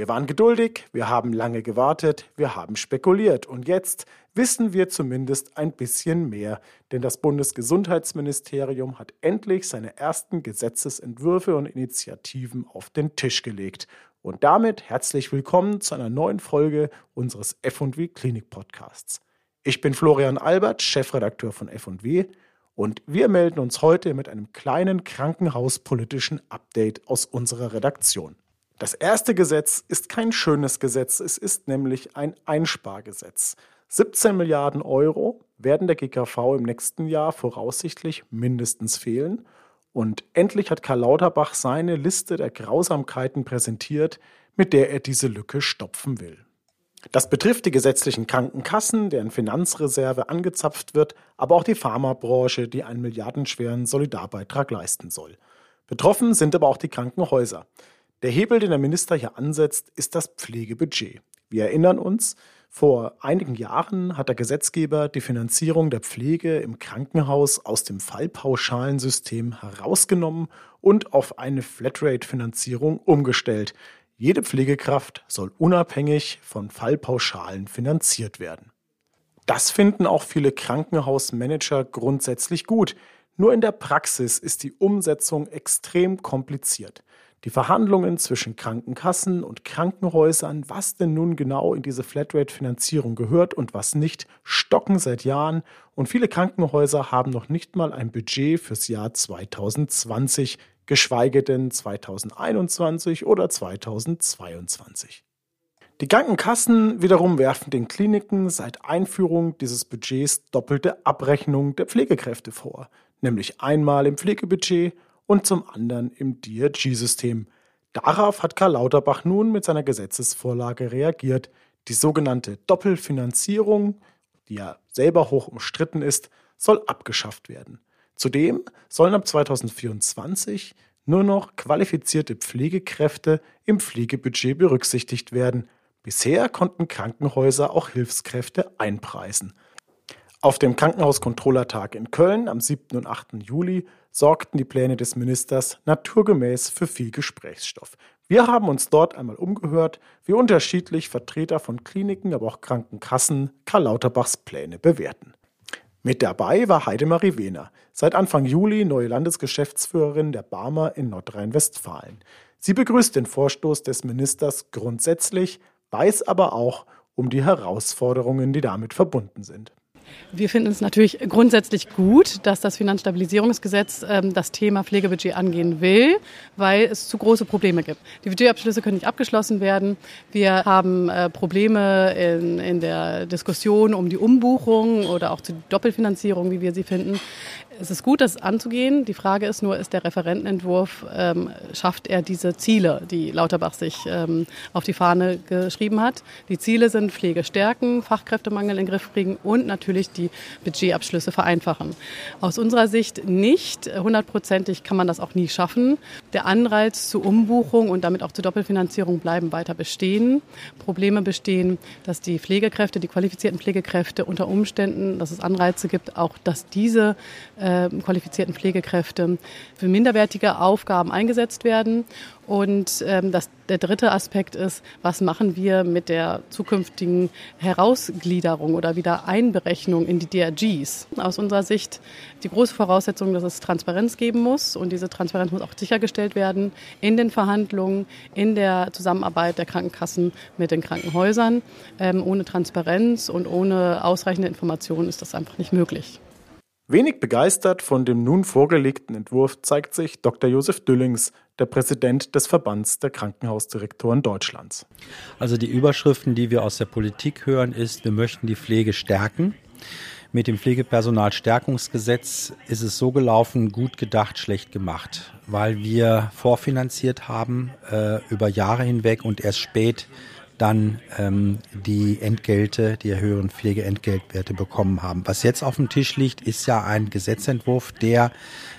Wir waren geduldig, wir haben lange gewartet, wir haben spekuliert und jetzt wissen wir zumindest ein bisschen mehr, denn das Bundesgesundheitsministerium hat endlich seine ersten Gesetzesentwürfe und Initiativen auf den Tisch gelegt. Und damit herzlich willkommen zu einer neuen Folge unseres F&W Klinik Podcasts. Ich bin Florian Albert, Chefredakteur von F&W und wir melden uns heute mit einem kleinen krankenhauspolitischen Update aus unserer Redaktion. Das erste Gesetz ist kein schönes Gesetz, es ist nämlich ein Einspargesetz. 17 Milliarden Euro werden der GKV im nächsten Jahr voraussichtlich mindestens fehlen. Und endlich hat Karl Lauterbach seine Liste der Grausamkeiten präsentiert, mit der er diese Lücke stopfen will. Das betrifft die gesetzlichen Krankenkassen, deren Finanzreserve angezapft wird, aber auch die Pharmabranche, die einen milliardenschweren Solidarbeitrag leisten soll. Betroffen sind aber auch die Krankenhäuser. Der Hebel, den der Minister hier ansetzt, ist das Pflegebudget. Wir erinnern uns, vor einigen Jahren hat der Gesetzgeber die Finanzierung der Pflege im Krankenhaus aus dem Fallpauschalensystem herausgenommen und auf eine Flatrate-Finanzierung umgestellt. Jede Pflegekraft soll unabhängig von Fallpauschalen finanziert werden. Das finden auch viele Krankenhausmanager grundsätzlich gut. Nur in der Praxis ist die Umsetzung extrem kompliziert die Verhandlungen zwischen Krankenkassen und Krankenhäusern, was denn nun genau in diese Flatrate-Finanzierung gehört und was nicht, stocken seit Jahren und viele Krankenhäuser haben noch nicht mal ein Budget fürs Jahr 2020, geschweige denn 2021 oder 2022. Die Krankenkassen wiederum werfen den Kliniken seit Einführung dieses Budgets doppelte Abrechnung der Pflegekräfte vor, nämlich einmal im Pflegebudget und zum anderen im DRG-System. Darauf hat Karl Lauterbach nun mit seiner Gesetzesvorlage reagiert. Die sogenannte Doppelfinanzierung, die ja selber hoch umstritten ist, soll abgeschafft werden. Zudem sollen ab 2024 nur noch qualifizierte Pflegekräfte im Pflegebudget berücksichtigt werden. Bisher konnten Krankenhäuser auch Hilfskräfte einpreisen. Auf dem Krankenhauskontrollertag in Köln am 7. und 8. Juli sorgten die Pläne des Ministers naturgemäß für viel Gesprächsstoff. Wir haben uns dort einmal umgehört, wie unterschiedlich Vertreter von Kliniken, aber auch Krankenkassen Karl Lauterbachs Pläne bewerten. Mit dabei war Heidemarie Wehner, seit Anfang Juli neue Landesgeschäftsführerin der Barmer in Nordrhein-Westfalen. Sie begrüßt den Vorstoß des Ministers grundsätzlich, weiß aber auch um die Herausforderungen, die damit verbunden sind. Wir finden es natürlich grundsätzlich gut, dass das Finanzstabilisierungsgesetz ähm, das Thema Pflegebudget angehen will, weil es zu große Probleme gibt. Die Budgetabschlüsse können nicht abgeschlossen werden. Wir haben äh, Probleme in, in der Diskussion um die Umbuchung oder auch zur Doppelfinanzierung, wie wir sie finden es ist gut, das anzugehen. Die Frage ist nur, ist der Referentenentwurf, ähm, schafft er diese Ziele, die Lauterbach sich ähm, auf die Fahne geschrieben hat? Die Ziele sind Pflege stärken, Fachkräftemangel in den Griff kriegen und natürlich die Budgetabschlüsse vereinfachen. Aus unserer Sicht nicht. Hundertprozentig kann man das auch nie schaffen. Der Anreiz zur Umbuchung und damit auch zur Doppelfinanzierung bleiben weiter bestehen. Probleme bestehen, dass die Pflegekräfte, die qualifizierten Pflegekräfte unter Umständen, dass es Anreize gibt, auch dass diese äh, äh, qualifizierten Pflegekräfte für minderwertige Aufgaben eingesetzt werden. Und ähm, das, der dritte Aspekt ist, was machen wir mit der zukünftigen Herausgliederung oder wieder Einberechnung in die DRGs? Aus unserer Sicht die große Voraussetzung, dass es Transparenz geben muss und diese Transparenz muss auch sichergestellt werden in den Verhandlungen, in der Zusammenarbeit der Krankenkassen mit den Krankenhäusern. Ähm, ohne Transparenz und ohne ausreichende Informationen ist das einfach nicht möglich. Wenig begeistert von dem nun vorgelegten Entwurf zeigt sich Dr. Josef Düllings, der Präsident des Verbands der Krankenhausdirektoren Deutschlands. Also die Überschriften, die wir aus der Politik hören, ist, wir möchten die Pflege stärken. Mit dem Pflegepersonalstärkungsgesetz ist es so gelaufen, gut gedacht, schlecht gemacht, weil wir vorfinanziert haben äh, über Jahre hinweg und erst spät dann ähm, die Entgelte, die höheren Pflegeentgeltwerte bekommen haben. Was jetzt auf dem Tisch liegt, ist ja ein Gesetzentwurf, der,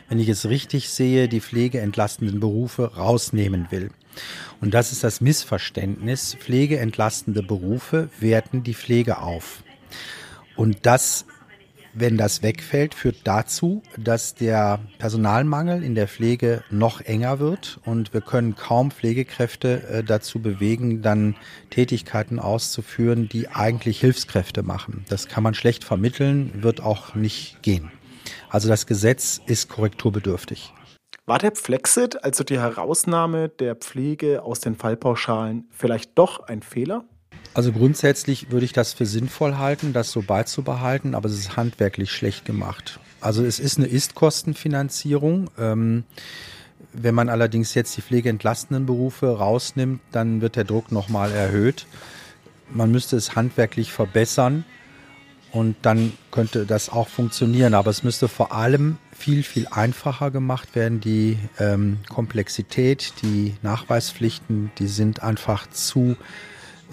wenn ich es richtig sehe, die pflegeentlastenden Berufe rausnehmen will. Und das ist das Missverständnis. Pflegeentlastende Berufe werten die Pflege auf. Und das Wenn das wegfällt, führt dazu, dass der Personalmangel in der Pflege noch enger wird und wir können kaum Pflegekräfte äh, dazu bewegen, dann Tätigkeiten auszuführen, die eigentlich Hilfskräfte machen. Das kann man schlecht vermitteln, wird auch nicht gehen. Also das Gesetz ist korrekturbedürftig. War der Flexit, also die Herausnahme der Pflege aus den Fallpauschalen, vielleicht doch ein Fehler? Also grundsätzlich würde ich das für sinnvoll halten, das so beizubehalten, aber es ist handwerklich schlecht gemacht. Also es ist eine Ist-Kostenfinanzierung. Ähm, wenn man allerdings jetzt die pflegeentlastenden Berufe rausnimmt, dann wird der Druck nochmal erhöht. Man müsste es handwerklich verbessern und dann könnte das auch funktionieren. Aber es müsste vor allem viel, viel einfacher gemacht werden. Die ähm, Komplexität, die Nachweispflichten, die sind einfach zu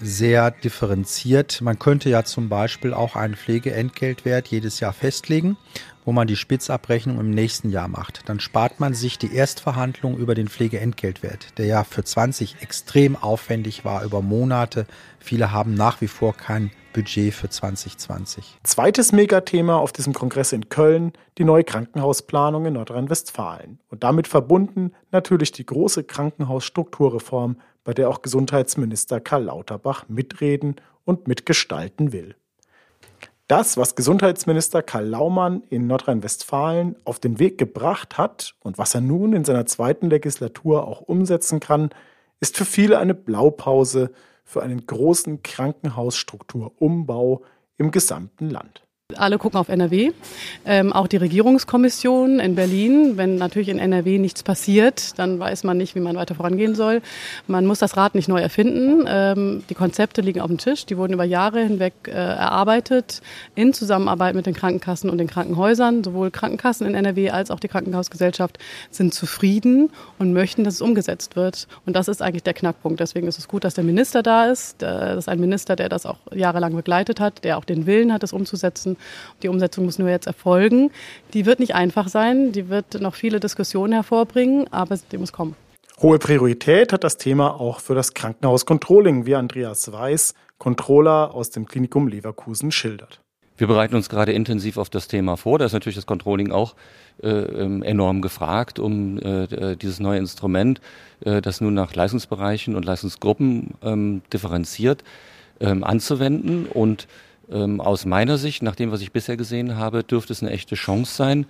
sehr differenziert. Man könnte ja zum Beispiel auch einen Pflegeentgeltwert jedes Jahr festlegen, wo man die Spitzabrechnung im nächsten Jahr macht. Dann spart man sich die Erstverhandlung über den Pflegeentgeltwert, der ja für 20 extrem aufwendig war über Monate. Viele haben nach wie vor kein Budget für 2020. Zweites Megathema auf diesem Kongress in Köln, die neue Krankenhausplanung in Nordrhein-Westfalen. Und damit verbunden natürlich die große Krankenhausstrukturreform bei der auch Gesundheitsminister Karl Lauterbach mitreden und mitgestalten will. Das, was Gesundheitsminister Karl Laumann in Nordrhein-Westfalen auf den Weg gebracht hat und was er nun in seiner zweiten Legislatur auch umsetzen kann, ist für viele eine Blaupause für einen großen Krankenhausstrukturumbau im gesamten Land. Alle gucken auf NRW, ähm, auch die Regierungskommission in Berlin. Wenn natürlich in NRW nichts passiert, dann weiß man nicht, wie man weiter vorangehen soll. Man muss das Rad nicht neu erfinden. Ähm, die Konzepte liegen auf dem Tisch, die wurden über Jahre hinweg äh, erarbeitet in Zusammenarbeit mit den Krankenkassen und den Krankenhäusern. Sowohl Krankenkassen in NRW als auch die Krankenhausgesellschaft sind zufrieden und möchten, dass es umgesetzt wird. Und das ist eigentlich der Knackpunkt. Deswegen ist es gut, dass der Minister da ist. Das ist ein Minister, der das auch jahrelang begleitet hat, der auch den Willen hat, es umzusetzen. Die Umsetzung muss nur jetzt erfolgen. Die wird nicht einfach sein, die wird noch viele Diskussionen hervorbringen, aber die muss kommen. Hohe Priorität hat das Thema auch für das Krankenhaus-Controlling, wie Andreas Weiß, Controller aus dem Klinikum Leverkusen, schildert. Wir bereiten uns gerade intensiv auf das Thema vor. Da ist natürlich das Controlling auch äh, ähm, enorm gefragt, um äh, dieses neue Instrument, äh, das nun nach Leistungsbereichen und Leistungsgruppen ähm, differenziert, ähm, anzuwenden und ähm, aus meiner Sicht, nach dem, was ich bisher gesehen habe, dürfte es eine echte Chance sein.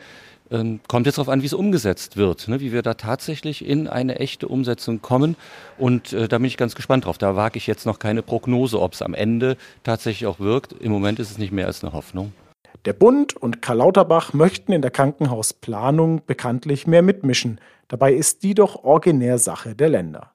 Ähm, kommt jetzt darauf an, wie es umgesetzt wird, ne? wie wir da tatsächlich in eine echte Umsetzung kommen. Und äh, da bin ich ganz gespannt drauf. Da wage ich jetzt noch keine Prognose, ob es am Ende tatsächlich auch wirkt. Im Moment ist es nicht mehr als eine Hoffnung. Der Bund und Karl Lauterbach möchten in der Krankenhausplanung bekanntlich mehr mitmischen. Dabei ist die doch originär Sache der Länder.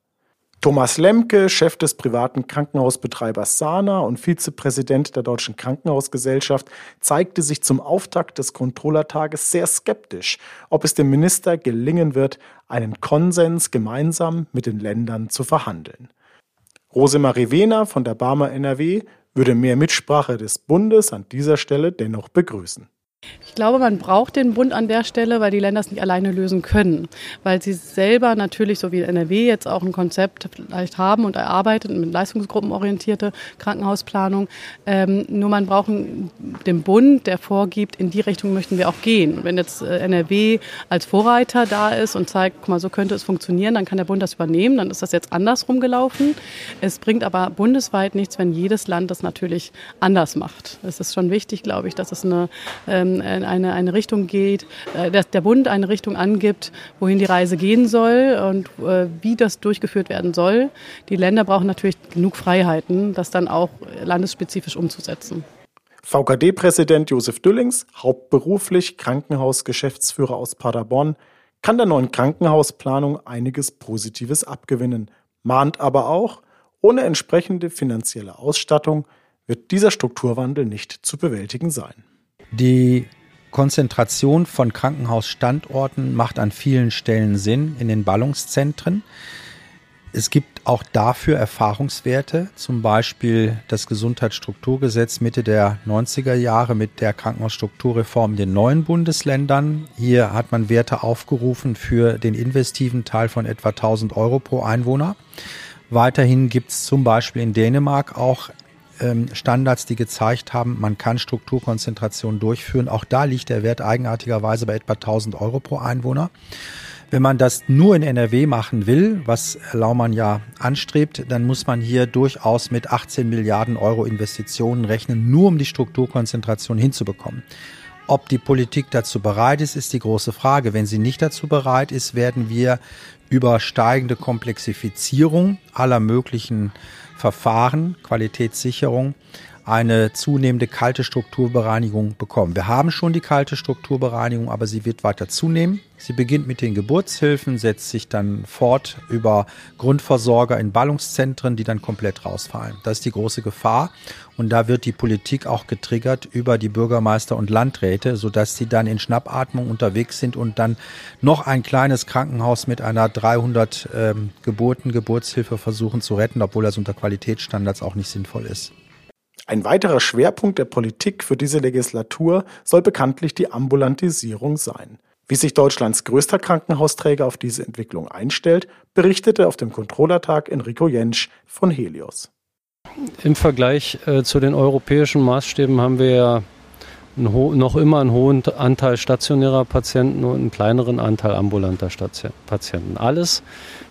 Thomas Lemke, Chef des privaten Krankenhausbetreibers Sana und Vizepräsident der Deutschen Krankenhausgesellschaft, zeigte sich zum Auftakt des Controllertages sehr skeptisch, ob es dem Minister gelingen wird, einen Konsens gemeinsam mit den Ländern zu verhandeln. Rosemarie Wehner von der Barmer NRW würde mehr Mitsprache des Bundes an dieser Stelle dennoch begrüßen. Ich glaube, man braucht den Bund an der Stelle, weil die Länder es nicht alleine lösen können. Weil sie selber natürlich, so wie NRW jetzt auch ein Konzept vielleicht haben und erarbeitet mit leistungsgruppenorientierte Krankenhausplanung. Ähm, nur man braucht den Bund, der vorgibt, in die Richtung möchten wir auch gehen. Wenn jetzt äh, NRW als Vorreiter da ist und zeigt, guck mal, so könnte es funktionieren, dann kann der Bund das übernehmen. Dann ist das jetzt andersrum gelaufen. Es bringt aber bundesweit nichts, wenn jedes Land das natürlich anders macht. Es ist schon wichtig, glaube ich, dass es eine ähm, eine, eine Richtung geht, äh, dass der Bund eine Richtung angibt, wohin die Reise gehen soll und äh, wie das durchgeführt werden soll. Die Länder brauchen natürlich genug Freiheiten, das dann auch landesspezifisch umzusetzen. VKD-Präsident Josef Düllings, hauptberuflich Krankenhausgeschäftsführer aus Paderborn, kann der neuen Krankenhausplanung einiges Positives abgewinnen, mahnt aber auch, ohne entsprechende finanzielle Ausstattung wird dieser Strukturwandel nicht zu bewältigen sein. Die Konzentration von Krankenhausstandorten macht an vielen Stellen Sinn in den Ballungszentren. Es gibt auch dafür Erfahrungswerte, zum Beispiel das Gesundheitsstrukturgesetz Mitte der 90er Jahre mit der Krankenhausstrukturreform in den neuen Bundesländern. Hier hat man Werte aufgerufen für den investiven Teil von etwa 1000 Euro pro Einwohner. Weiterhin gibt es zum Beispiel in Dänemark auch Standards, die gezeigt haben, man kann Strukturkonzentration durchführen. Auch da liegt der Wert eigenartigerweise bei etwa 1000 Euro pro Einwohner. Wenn man das nur in NRW machen will, was Laumann ja anstrebt, dann muss man hier durchaus mit 18 Milliarden Euro Investitionen rechnen, nur um die Strukturkonzentration hinzubekommen. Ob die Politik dazu bereit ist, ist die große Frage. Wenn sie nicht dazu bereit ist, werden wir über steigende Komplexifizierung aller möglichen Verfahren, Qualitätssicherung, eine zunehmende kalte Strukturbereinigung bekommen. Wir haben schon die kalte Strukturbereinigung, aber sie wird weiter zunehmen. Sie beginnt mit den Geburtshilfen, setzt sich dann fort über Grundversorger in Ballungszentren, die dann komplett rausfallen. Das ist die große Gefahr. Und da wird die Politik auch getriggert über die Bürgermeister und Landräte, sodass sie dann in Schnappatmung unterwegs sind und dann noch ein kleines Krankenhaus mit einer 300 ähm, Geburten, Geburtshilfe versuchen zu retten, obwohl das unter Qualitätsstandards auch nicht sinnvoll ist. Ein weiterer Schwerpunkt der Politik für diese Legislatur soll bekanntlich die Ambulantisierung sein. Wie sich Deutschlands größter Krankenhausträger auf diese Entwicklung einstellt, berichtete auf dem Controllertag Enrico Jentsch von Helios. Im Vergleich äh, zu den europäischen Maßstäben haben wir ja noch immer einen hohen Anteil stationärer Patienten und einen kleineren Anteil ambulanter Patienten. Alles,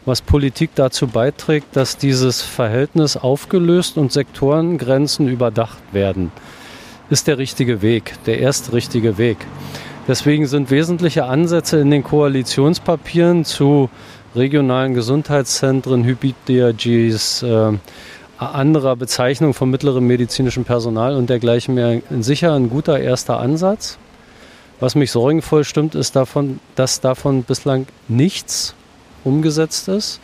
was Politik dazu beiträgt, dass dieses Verhältnis aufgelöst und Sektorengrenzen überdacht werden, ist der richtige Weg, der erste richtige Weg. Deswegen sind wesentliche Ansätze in den Koalitionspapieren zu regionalen Gesundheitszentren, Hybrid-DRGs, äh, anderer Bezeichnung von mittlerem medizinischem Personal und dergleichen mehr sicher ein guter erster Ansatz. Was mich sorgenvoll stimmt, ist davon, dass davon bislang nichts umgesetzt ist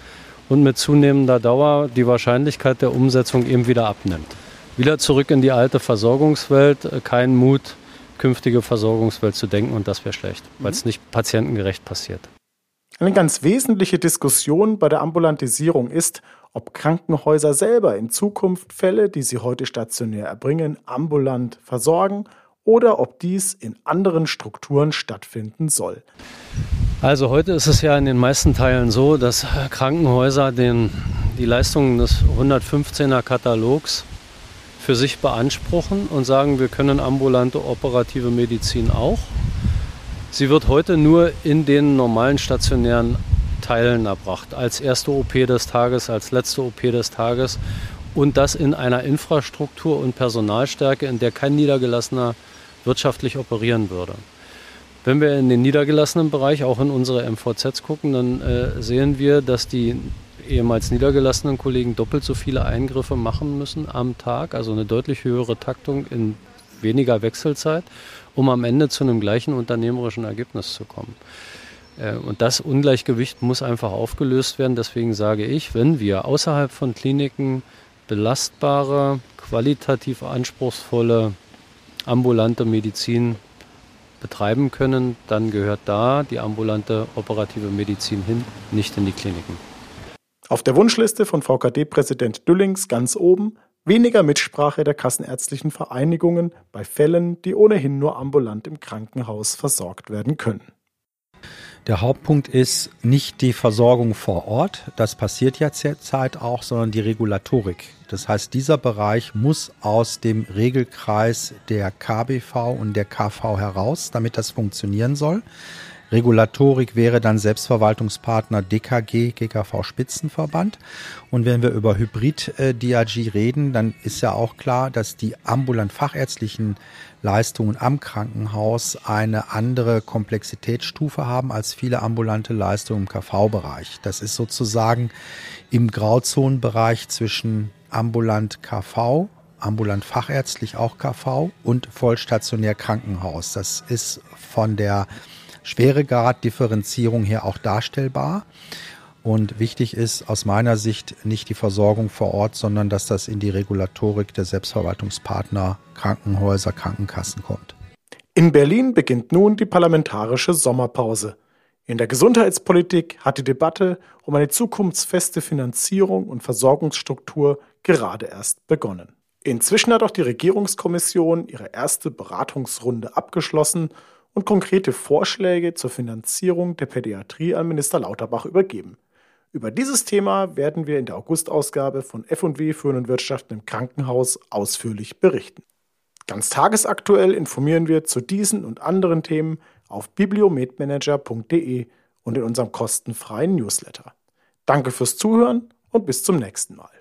und mit zunehmender Dauer die Wahrscheinlichkeit der Umsetzung eben wieder abnimmt. Wieder zurück in die alte Versorgungswelt, kein Mut, künftige Versorgungswelt zu denken und das wäre schlecht, weil es mhm. nicht patientengerecht passiert. Eine ganz wesentliche Diskussion bei der Ambulantisierung ist, ob Krankenhäuser selber in Zukunft Fälle, die sie heute stationär erbringen, ambulant versorgen oder ob dies in anderen Strukturen stattfinden soll. Also heute ist es ja in den meisten Teilen so, dass Krankenhäuser den, die Leistungen des 115er Katalogs für sich beanspruchen und sagen, wir können ambulante operative Medizin auch. Sie wird heute nur in den normalen stationären Teilen erbracht. Als erste OP des Tages, als letzte OP des Tages. Und das in einer Infrastruktur und Personalstärke, in der kein Niedergelassener wirtschaftlich operieren würde. Wenn wir in den niedergelassenen Bereich, auch in unsere MVZs gucken, dann äh, sehen wir, dass die ehemals niedergelassenen Kollegen doppelt so viele Eingriffe machen müssen am Tag, also eine deutlich höhere Taktung in weniger Wechselzeit, um am Ende zu einem gleichen unternehmerischen Ergebnis zu kommen. Äh, und das Ungleichgewicht muss einfach aufgelöst werden. Deswegen sage ich, wenn wir außerhalb von Kliniken belastbare, qualitativ anspruchsvolle, ambulante Medizin betreiben können, dann gehört da die ambulante operative Medizin hin, nicht in die Kliniken. Auf der Wunschliste von VKD-Präsident Düllings ganz oben weniger Mitsprache der kassenärztlichen Vereinigungen bei Fällen, die ohnehin nur ambulant im Krankenhaus versorgt werden können. Der Hauptpunkt ist nicht die Versorgung vor Ort, das passiert ja zurzeit auch, sondern die Regulatorik. Das heißt, dieser Bereich muss aus dem Regelkreis der KBV und der KV heraus, damit das funktionieren soll. Regulatorik wäre dann Selbstverwaltungspartner DKG, GKV Spitzenverband. Und wenn wir über Hybrid-DRG reden, dann ist ja auch klar, dass die ambulant fachärztlichen Leistungen am Krankenhaus eine andere Komplexitätsstufe haben als viele ambulante Leistungen im KV-Bereich. Das ist sozusagen im Grauzonenbereich zwischen ambulant KV, ambulant fachärztlich auch KV und vollstationär Krankenhaus. Das ist von der Schweregrad-Differenzierung her auch darstellbar. Und wichtig ist aus meiner Sicht nicht die Versorgung vor Ort, sondern dass das in die Regulatorik der Selbstverwaltungspartner, Krankenhäuser, Krankenkassen kommt. In Berlin beginnt nun die parlamentarische Sommerpause. In der Gesundheitspolitik hat die Debatte um eine zukunftsfeste Finanzierung und Versorgungsstruktur gerade erst begonnen. Inzwischen hat auch die Regierungskommission ihre erste Beratungsrunde abgeschlossen und konkrete Vorschläge zur Finanzierung der Pädiatrie an Minister Lauterbach übergeben. Über dieses Thema werden wir in der Augustausgabe von F&W Führen und Wirtschaften im Krankenhaus ausführlich berichten. Ganz tagesaktuell informieren wir zu diesen und anderen Themen auf bibliomedmanager.de und in unserem kostenfreien Newsletter. Danke fürs Zuhören und bis zum nächsten Mal.